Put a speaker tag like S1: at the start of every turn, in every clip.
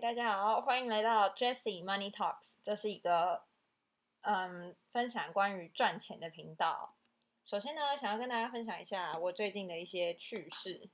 S1: 大家好，欢迎来到 Jessie Money Talks。这是一个嗯分享关于赚钱的频道。首先呢，想要跟大家分享一下我最近的一些趣事。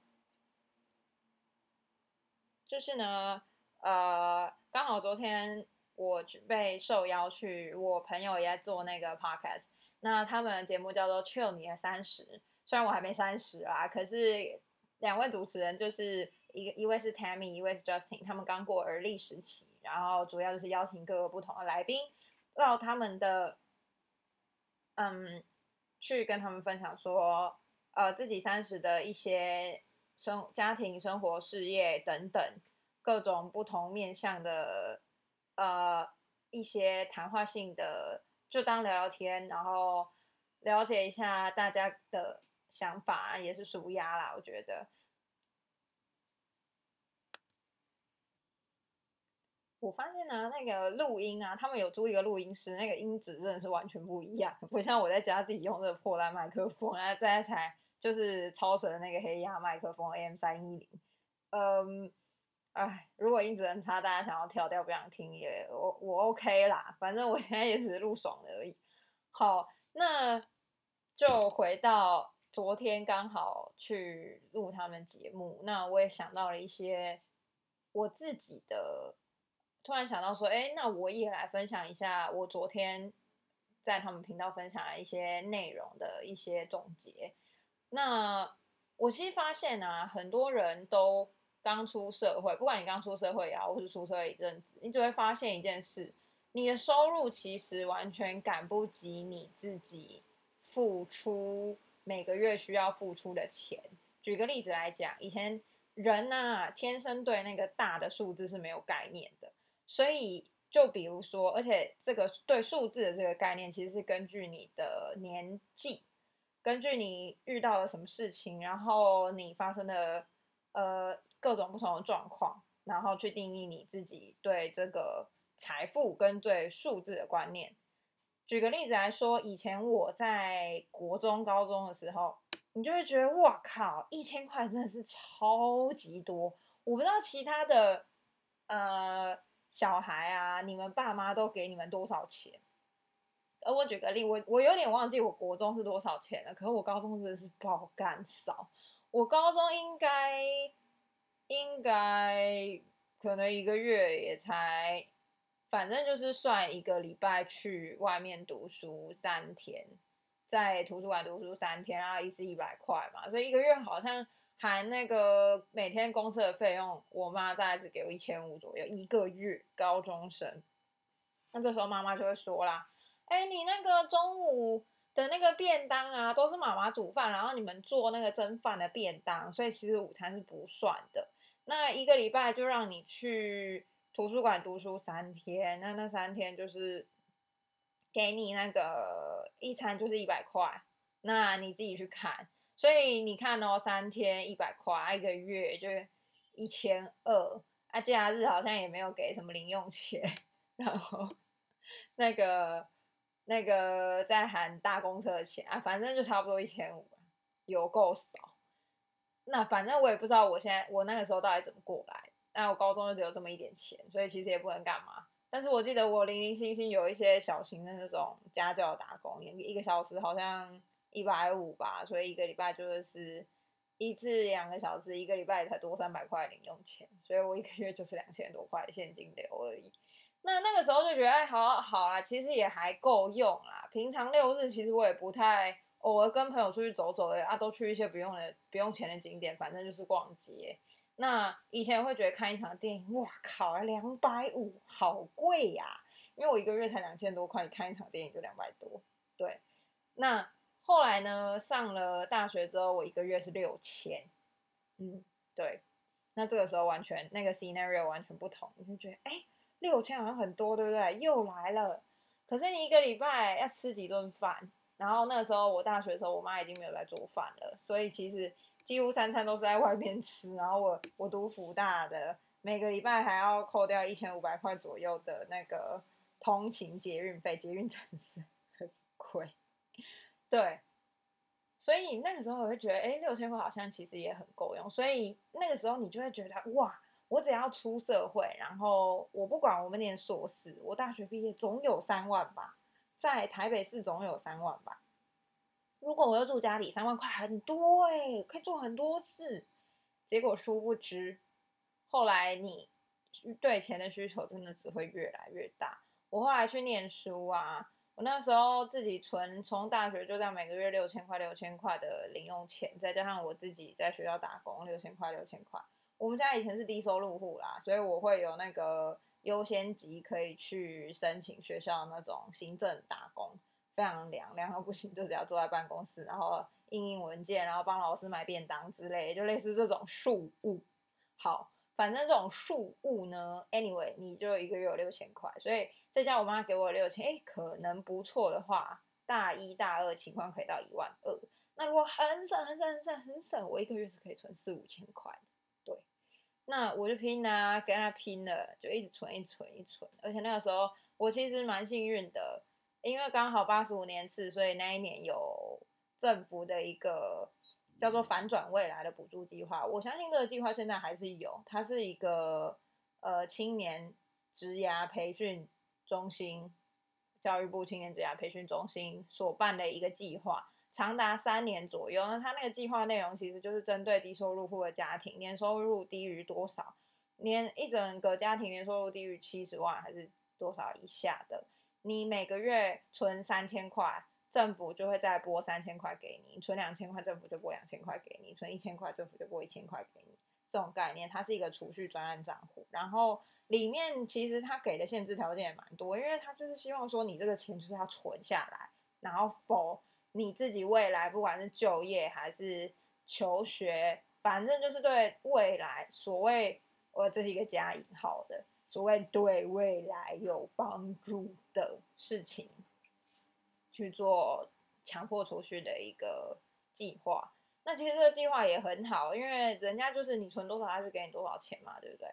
S1: 就是呢，呃，刚好昨天我被受邀去，我朋友也在做那个 podcast。那他们的节目叫做《Chill 你的三十》，虽然我还没三十啊，可是两位主持人就是一个一位是 Tammy，一位是 Justin，他们刚过而立时期，然后主要就是邀请各个不同的来宾到他们的嗯，去跟他们分享说，呃，自己三十的一些生家庭生活、事业等等各种不同面向的呃一些谈话性的。就当聊聊天，然后了解一下大家的想法，也是舒压啦。我觉得，我发现呢，那个录音啊，他们有租一个录音师，那个音质真的是完全不一样，不像我在家自己用这个破烂麦克风，然后再才就是超神的那个黑鸭麦克风 M 三一零，嗯。哎，如果音质很差，大家想要跳掉不想听也我我 OK 啦，反正我现在也只是录爽了而已。好，那就回到昨天刚好去录他们节目，那我也想到了一些我自己的，突然想到说，哎，那我也来分享一下我昨天在他们频道分享的一些内容的一些总结。那我其实发现啊，很多人都。刚出社会，不管你刚出社会也好，或是出社会一阵子，你就会发现一件事：你的收入其实完全赶不及你自己付出每个月需要付出的钱。举个例子来讲，以前人呐，天生对那个大的数字是没有概念的，所以就比如说，而且这个对数字的这个概念，其实是根据你的年纪，根据你遇到了什么事情，然后你发生的呃。各种不同的状况，然后去定义你自己对这个财富跟对数字的观念。举个例子来说，以前我在国中、高中的时候，你就会觉得哇靠，一千块真的是超级多。我不知道其他的呃小孩啊，你们爸妈都给你们多少钱？而我举个例，我我有点忘记我国中是多少钱了，可是我高中真的是爆干少。我高中应该。应该可能一个月也才，反正就是算一个礼拜去外面读书三天，在图书馆读书三天，然后一次一百块嘛，所以一个月好像含那个每天公车的费用，我妈大概只给我一千五左右一个月。高中生，那这时候妈妈就会说啦：“哎，你那个中午的那个便当啊，都是妈妈煮饭，然后你们做那个蒸饭的便当，所以其实午餐是不算的。”那一个礼拜就让你去图书馆读书三天，那那三天就是给你那个一餐就是一百块，那你自己去看。所以你看哦，三天一百块，一个月就一千二。啊，假日好像也没有给什么零用钱，然后 那个那个在含大公车的钱啊，反正就差不多一千五，有够少。那反正我也不知道，我现在我那个时候到底怎么过来？那我高中就只有这么一点钱，所以其实也不能干嘛。但是我记得我零零星星有一些小型的那种家教打工，一一个小时好像一百五吧，所以一个礼拜就是一次两个小时，一个礼拜才多三百块零用钱，所以我一个月就是两千多块现金流而已。那那个时候就觉得，哎，好好啦，其实也还够用啦。平常六日其实我也不太。偶尔跟朋友出去走走的啊，都去一些不用的、不用钱的景点，反正就是逛街。那以前会觉得看一场电影，哇靠，两百五，好贵呀！因为我一个月才两千多块，看一场电影就两百多。对，那后来呢，上了大学之后，我一个月是六千。嗯，对。那这个时候完全那个 scenario 完全不同，你就觉得哎，六千好像很多，对不对？又来了。可是你一个礼拜要吃几顿饭？然后那个时候我大学的时候，我妈已经没有在做饭了，所以其实几乎三餐都是在外面吃。然后我我读福大的，每个礼拜还要扣掉一千五百块左右的那个通勤捷运费，捷运真是很贵。对，所以那个时候我会觉得，哎，六千块好像其实也很够用。所以那个时候你就会觉得，哇，我只要出社会，然后我不管我们念硕士，我大学毕业总有三万吧，在台北市总有三万吧。如果我要住家里，三万块很多哎，可以做很多事。结果殊不知，后来你对钱的需求真的只会越来越大。我后来去念书啊，我那时候自己存，从大学就这样每个月六千块、六千块的零用钱，再加上我自己在学校打工六千块、六千块。我们家以前是低收入户啦，所以我会有那个优先级可以去申请学校那种行政打工。非常凉，凉到不行，就只要坐在办公室，然后印印文件，然后帮老师买便当之类，就类似这种庶务。好，反正这种庶务呢，anyway，你就一个月有六千块，所以再加我妈给我六千，哎，可能不错的话，大一大二情况可以到一万二。那如果很省很省很省很省，我一个月是可以存四五千块的。对，那我就拼啊，跟他拼了，就一直存，一存，一存。而且那个时候我其实蛮幸运的。因为刚好八十五年次，所以那一年有政府的一个叫做“反转未来”的补助计划。我相信这个计划现在还是有，它是一个呃青年职涯培训中心，教育部青年职涯培训中心所办的一个计划，长达三年左右。那它那个计划内容其实就是针对低收入户的家庭，年收入低于多少，年一整个家庭年收入低于七十万还是多少以下的。你每个月存三千块，政府就会再拨三千块给你；存两千块，政府就拨两千块给你；存一千块，政府就拨一千块给你。这种概念，它是一个储蓄专案账户。然后里面其实它给的限制条件也蛮多，因为它就是希望说你这个钱就是要存下来，然后否你自己未来不管是就业还是求学，反正就是对未来所谓我这是一个加引号的。所谓对未来有帮助的事情去做强迫储蓄的一个计划，那其实这个计划也很好，因为人家就是你存多少，他就给你多少钱嘛，对不对？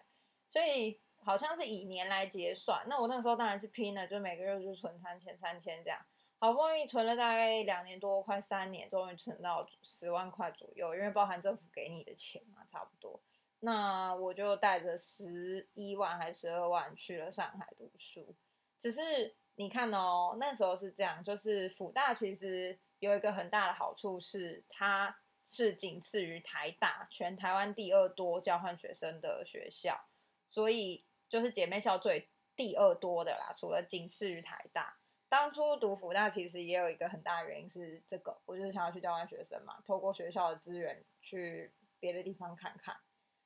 S1: 所以好像是以年来结算。那我那时候当然是拼了，就每个月就存三千三千这样，好不容易存了大概两年多，快三年，终于存到十万块左右，因为包含政府给你的钱嘛，差不多。那我就带着十一万还是十二万去了上海读书。只是你看哦，那时候是这样，就是辅大其实有一个很大的好处是，它是仅次于台大，全台湾第二多交换学生的学校，所以就是姐妹校最第二多的啦，除了仅次于台大。当初读辅大其实也有一个很大原因是这个，我就是想要去交换学生嘛，透过学校的资源去别的地方看看。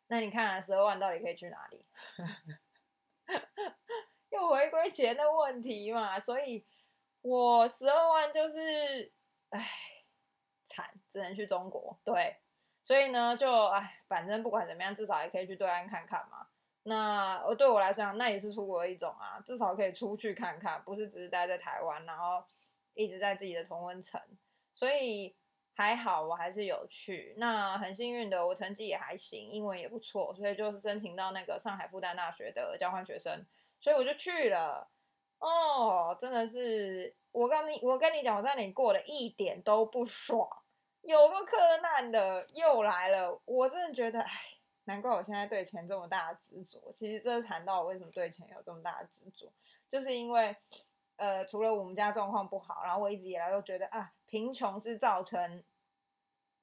S1: 那你看，十二万到底可以去哪里？又回归钱的问题嘛，所以我十二万就是，唉，惨，只能去中国。对，所以呢，就唉，反正不管怎么样，至少也可以去对岸看看嘛。那我对我来讲，那也是出国的一种啊，至少可以出去看看，不是只是待在台湾，然后一直在自己的同温层。所以。还好，我还是有去。那很幸运的，我成绩也还行，英文也不错，所以就是申请到那个上海复旦大学的交换学生，所以我就去了。哦，真的是，我跟你，我跟你讲，我在那里过得一点都不爽，有个柯难的又来了。我真的觉得，哎，难怪我现在对钱这么大的执着。其实这是谈到我为什么对钱有这么大的执着，就是因为，呃，除了我们家状况不好，然后我一直以来都觉得啊。贫穷是造成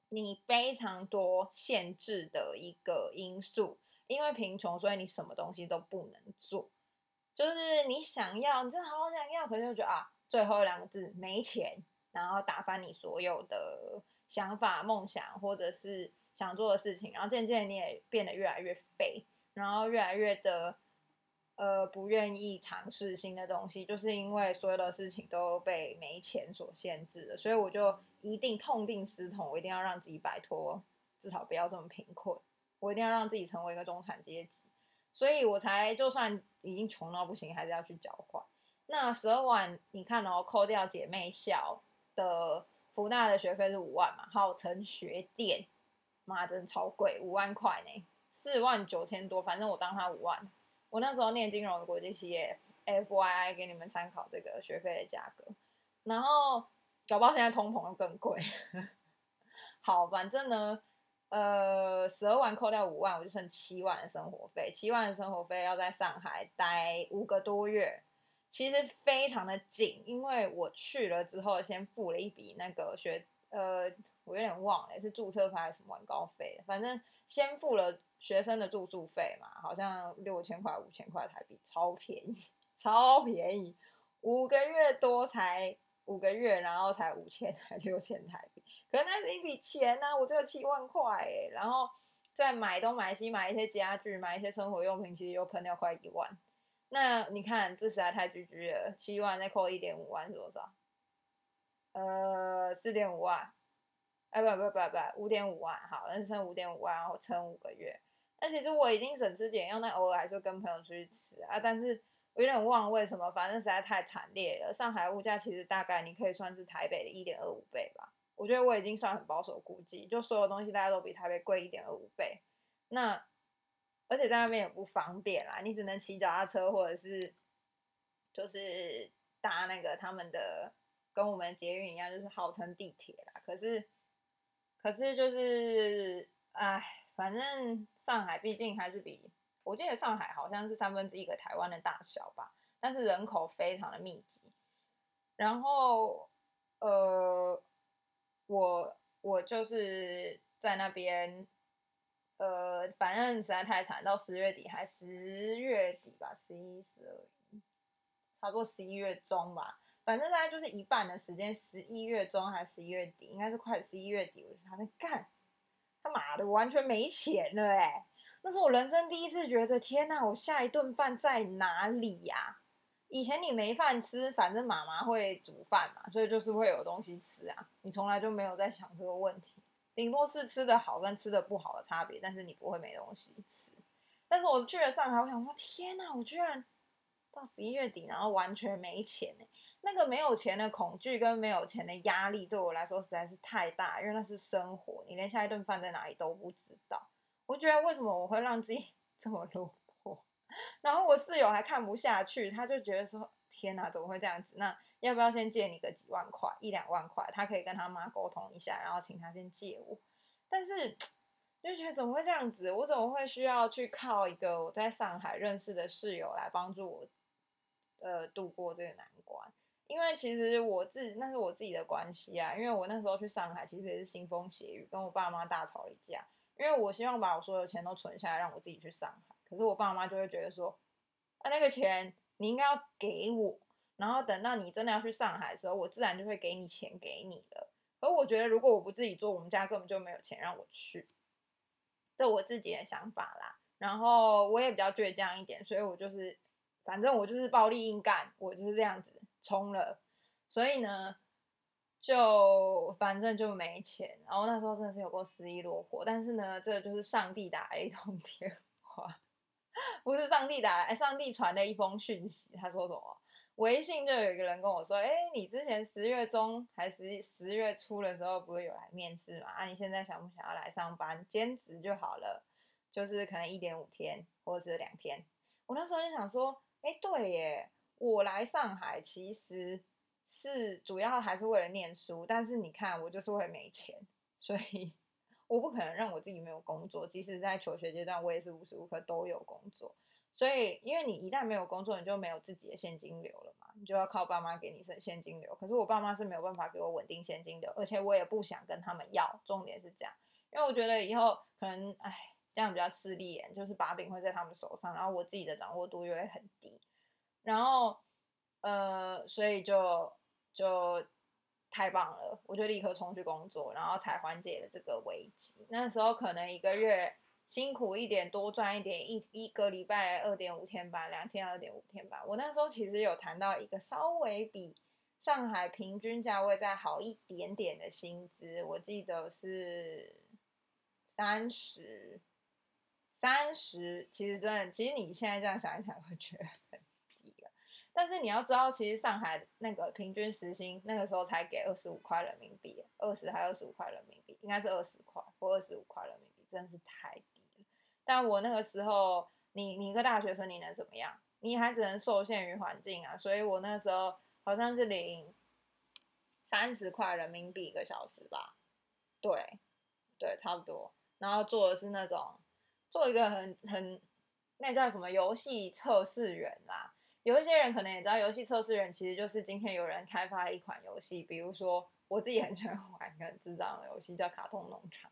S1: 你非常多限制的一个因素，因为贫穷，所以你什么东西都不能做。就是你想要，你真的好想要，可是就觉得啊，最后两个字没钱，然后打翻你所有的想法、梦想，或者是想做的事情，然后渐渐你也变得越来越废，然后越来越的。呃，不愿意尝试新的东西，就是因为所有的事情都被没钱所限制了，所以我就一定痛定思痛，我一定要让自己摆脱，至少不要这么贫困，我一定要让自己成为一个中产阶级，所以我才就算已经穷到不行，还是要去交换。那十二万，你看哦，扣掉姐妹校的福大的学费是五万嘛，号称学电，妈真的超贵，五万块呢，四万九千多，反正我当他五万。我那时候念金融的国际企业，F Y I 给你们参考这个学费的价格，然后搞不好现在通膨又更贵。好，反正呢，呃，十二万扣掉五万，我就剩七万的生活费。七万的生活费要在上海待五个多月，其实非常的紧，因为我去了之后，先付了一笔那个学，呃，我有点忘了是注册费还是什么高费，反正先付了学生的住宿费嘛，好像六千块、五千块台币，超便宜，超便宜，五个月多才五个月，然后才五千还六千台币。可能那是一笔钱呐，我只有七万块哎，然后再买东买西，买一些家具，买一些生活用品，其实又喷掉快一万。那你看，这实在太居居了，七万再扣一点五万是多少？呃，四点五万。哎，不不不不，五点五万，好，那剩五点五万，然后撑五个月。那其实我已经省吃俭用，那偶尔还是跟朋友出去吃啊。但是我有点忘了为什么，反正实在太惨烈了。上海物价其实大概你可以算是台北的一点二五倍吧。我觉得我已经算很保守估计，就所有东西大家都比台北贵一点二五倍。那而且在那边也不方便啦，你只能骑脚踏车或者是就是搭那个他们的跟我们捷运一样，就是号称地铁啦。可是可是就是唉，反正上海毕竟还是比我记得上海好像是三分之一个台湾的大小吧，但是人口非常的密集，然后呃。我我就是在那边，呃，反正实在太惨，到十月底还十月底吧，十一、十二、差不多十一月中吧，反正大概就是一半的时间，十一月中还是十一月底，应该是快十一月底，我就他在干，他妈的我完全没钱了哎，那是我人生第一次觉得，天哪，我下一顿饭在哪里呀？以前你没饭吃，反正妈妈会煮饭嘛，所以就是会有东西吃啊。你从来就没有在想这个问题，顶多是吃的好跟吃的不好的差别，但是你不会没东西吃。但是我去了上海，我想说，天哪，我居然到十一月底，然后完全没钱。那个没有钱的恐惧跟没有钱的压力，对我来说实在是太大，因为那是生活，你连下一顿饭在哪里都不知道。我觉得为什么我会让自己 这么落魄 然后我室友还看不下去，他就觉得说：“天哪，怎么会这样子？那要不要先借你个几万块，一两万块？他可以跟他妈沟通一下，然后请他先借我。但是 就觉得怎么会这样子？我怎么会需要去靠一个我在上海认识的室友来帮助我，呃，度过这个难关？因为其实我自那是我自己的关系啊。因为我那时候去上海，其实也是腥风血雨，跟我爸妈大吵一架。因为我希望把我所有钱都存下来，让我自己去上海。”可是我爸妈就会觉得说，啊，那个钱你应该要给我，然后等到你真的要去上海的时候，我自然就会给你钱给你了。而我觉得如果我不自己做，我们家根本就没有钱让我去，这我自己的想法啦。然后我也比较倔强一点，所以我就是，反正我就是暴力硬干，我就是这样子冲了。所以呢，就反正就没钱。然后那时候真的是有过失意落魄，但是呢，这就是上帝打了一通电话。不是上帝打来，上帝传的一封讯息。他说什么？微信就有一个人跟我说：“哎，你之前十月中还是十月初的时候，不是有来面试嘛？啊，你现在想不想要来上班，兼职就好了，就是可能一点五天或者是两天。”我那时候就想说：“哎，对耶，我来上海其实是主要还是为了念书，但是你看我就是会没钱，所以。”我不可能让我自己没有工作，即使在求学阶段，我也是无时无刻都有工作。所以，因为你一旦没有工作，你就没有自己的现金流了嘛，你就要靠爸妈给你现现金流。可是我爸妈是没有办法给我稳定现金流，而且我也不想跟他们要。重点是这样，因为我觉得以后可能，哎，这样比较势利眼，就是把柄会在他们手上，然后我自己的掌握度又会很低。然后，呃，所以就就。太棒了，我就立刻冲去工作，然后才缓解了这个危机。那时候可能一个月辛苦一点，多赚一点，一一个礼拜二点五天班，两天二点五天班。我那时候其实有谈到一个稍微比上海平均价位再好一点点的薪资，我记得是三十，三十。其实真的，其实你现在这样想一想，会觉得。但是你要知道，其实上海那个平均时薪那个时候才给二十五块人民币，二十还二十五块人民币，应该是二十块或二十五块人民币，真的是太低了。但我那个时候，你你一个大学生，你能怎么样？你还只能受限于环境啊。所以我那个时候好像是领三十块人民币一个小时吧，对，对，差不多。然后做的是那种做一个很很那叫什么游戏测试员啦。有一些人可能也知道，游戏测试员其实就是今天有人开发了一款游戏，比如说我自己很喜欢玩一个智障的游戏叫《卡通农场》，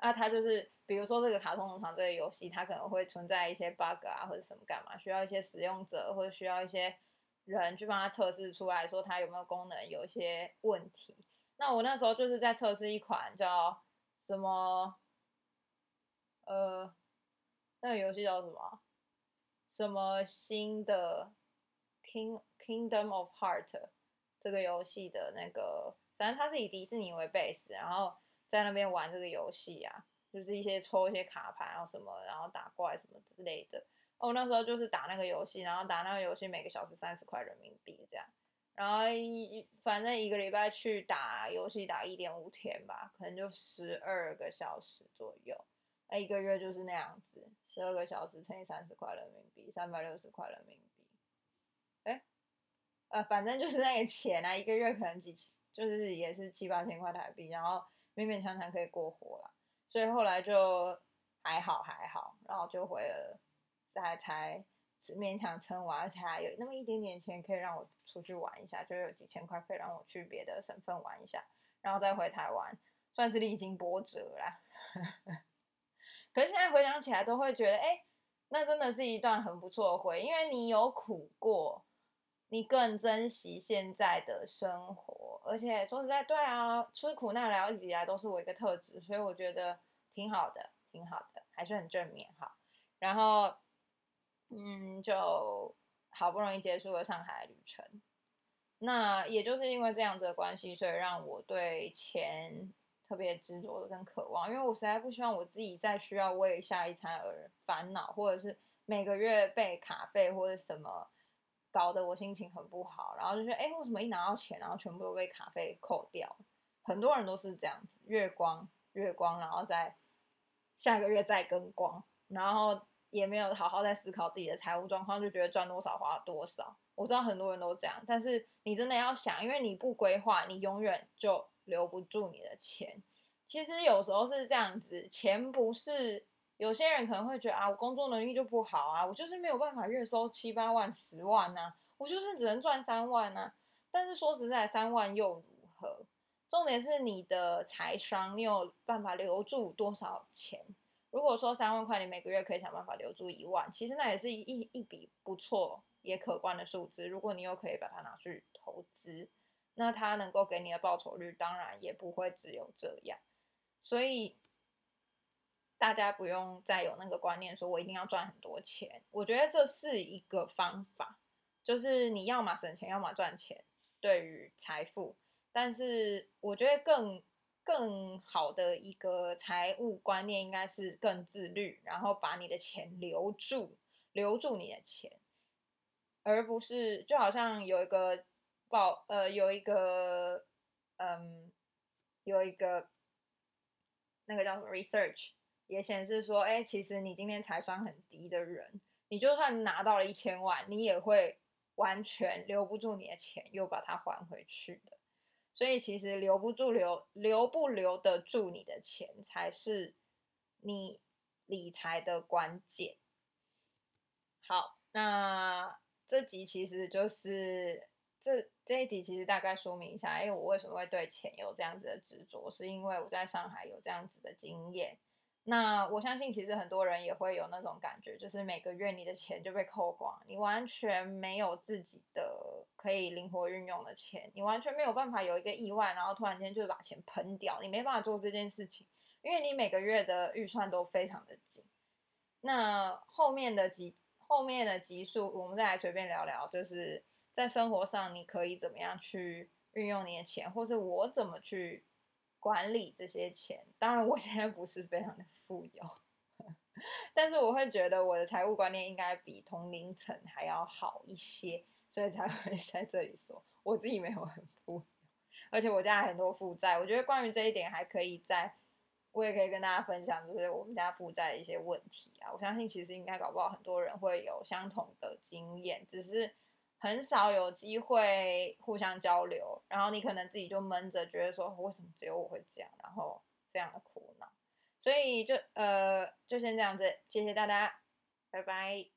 S1: 那它就是比如说这个《卡通农场》这个游戏，它可能会存在一些 bug 啊或者什么干嘛，需要一些使用者或者需要一些人去帮他测试出来说它有没有功能有一些问题。那我那时候就是在测试一款叫什么，呃，那个游戏叫什么？什么新的？King Kingdom of Heart 这个游戏的那个，反正它是以迪士尼为 base，然后在那边玩这个游戏啊，就是一些抽一些卡牌，然后什么，然后打怪什么之类的。哦，那时候就是打那个游戏，然后打那个游戏每个小时三十块人民币这样，然后一反正一个礼拜去打游戏打一点五天吧，可能就十二个小时左右，那一个月就是那样子，十二个小时乘以三十块人民币，三百六十块人民币。呃，反正就是那个钱啊，一个月可能几，就是也是七八千块台币，然后勉勉强强可以过活了，所以后来就还好还好，然后就回了，才才勉强撑完，才有那么一点点钱可以让我出去玩一下，就有几千块可以让我去别的省份玩一下，然后再回台湾，算是历经波折啦。可是现在回想起来，都会觉得，哎，那真的是一段很不错的回忆，因为你有苦过。你更珍惜现在的生活，而且说实在，对啊，吃苦耐劳一直以来都是我一个特质，所以我觉得挺好的，挺好的，还是很正面哈。然后，嗯，就好不容易结束了上海旅程，那也就是因为这样子的关系，所以让我对钱特别执着跟渴望，因为我实在不希望我自己再需要为下一餐而烦恼，或者是每个月被卡费或者什么。搞得我心情很不好，然后就说，哎，为什么一拿到钱，然后全部都被卡费扣掉？很多人都是这样子，月光月光，然后再下个月再跟光，然后也没有好好在思考自己的财务状况，就觉得赚多少花多少。我知道很多人都这样，但是你真的要想，因为你不规划，你永远就留不住你的钱。其实有时候是这样子，钱不是。有些人可能会觉得啊，我工作能力就不好啊，我就是没有办法月收七八万、十万呐，我就是只能赚三万呐。但是说实在，三万又如何？重点是你的财商，你有办法留住多少钱？如果说三万块，你每个月可以想办法留住一万，其实那也是一一笔不错也可观的数字。如果你又可以把它拿去投资，那它能够给你的报酬率当然也不会只有这样。所以。大家不用再有那个观念，说我一定要赚很多钱。我觉得这是一个方法，就是你要么省钱，要么赚钱。对于财富，但是我觉得更更好的一个财务观念应该是更自律，然后把你的钱留住，留住你的钱，而不是就好像有一个报呃有一个嗯有一个那个叫什么 research。也显示说，哎，其实你今天财商很低的人，你就算拿到了一千万，你也会完全留不住你的钱，又把它还回去的。所以其实留不住留留不留得住你的钱，才是你理财的关键。好，那这集其实就是这这一集其实大概说明一下，哎，我为什么会对钱有这样子的执着，是因为我在上海有这样子的经验。那我相信，其实很多人也会有那种感觉，就是每个月你的钱就被扣光，你完全没有自己的可以灵活运用的钱，你完全没有办法有一个意外，然后突然间就把钱喷掉，你没办法做这件事情，因为你每个月的预算都非常的紧。那后面的集后面的集数，我们再来随便聊聊，就是在生活上你可以怎么样去运用你的钱，或是我怎么去。管理这些钱，当然我现在不是非常的富有，但是我会觉得我的财务观念应该比同龄层还要好一些，所以才会 在这里说我自己没有很富有，而且我家很多负债。我觉得关于这一点还可以在，我也可以跟大家分享，就是我们家负债的一些问题啊。我相信其实应该搞不好很多人会有相同的经验，只是。很少有机会互相交流，然后你可能自己就闷着，觉得说为什么只有我会这样，然后非常的苦恼。所以就呃就先这样子，谢谢大家，拜拜。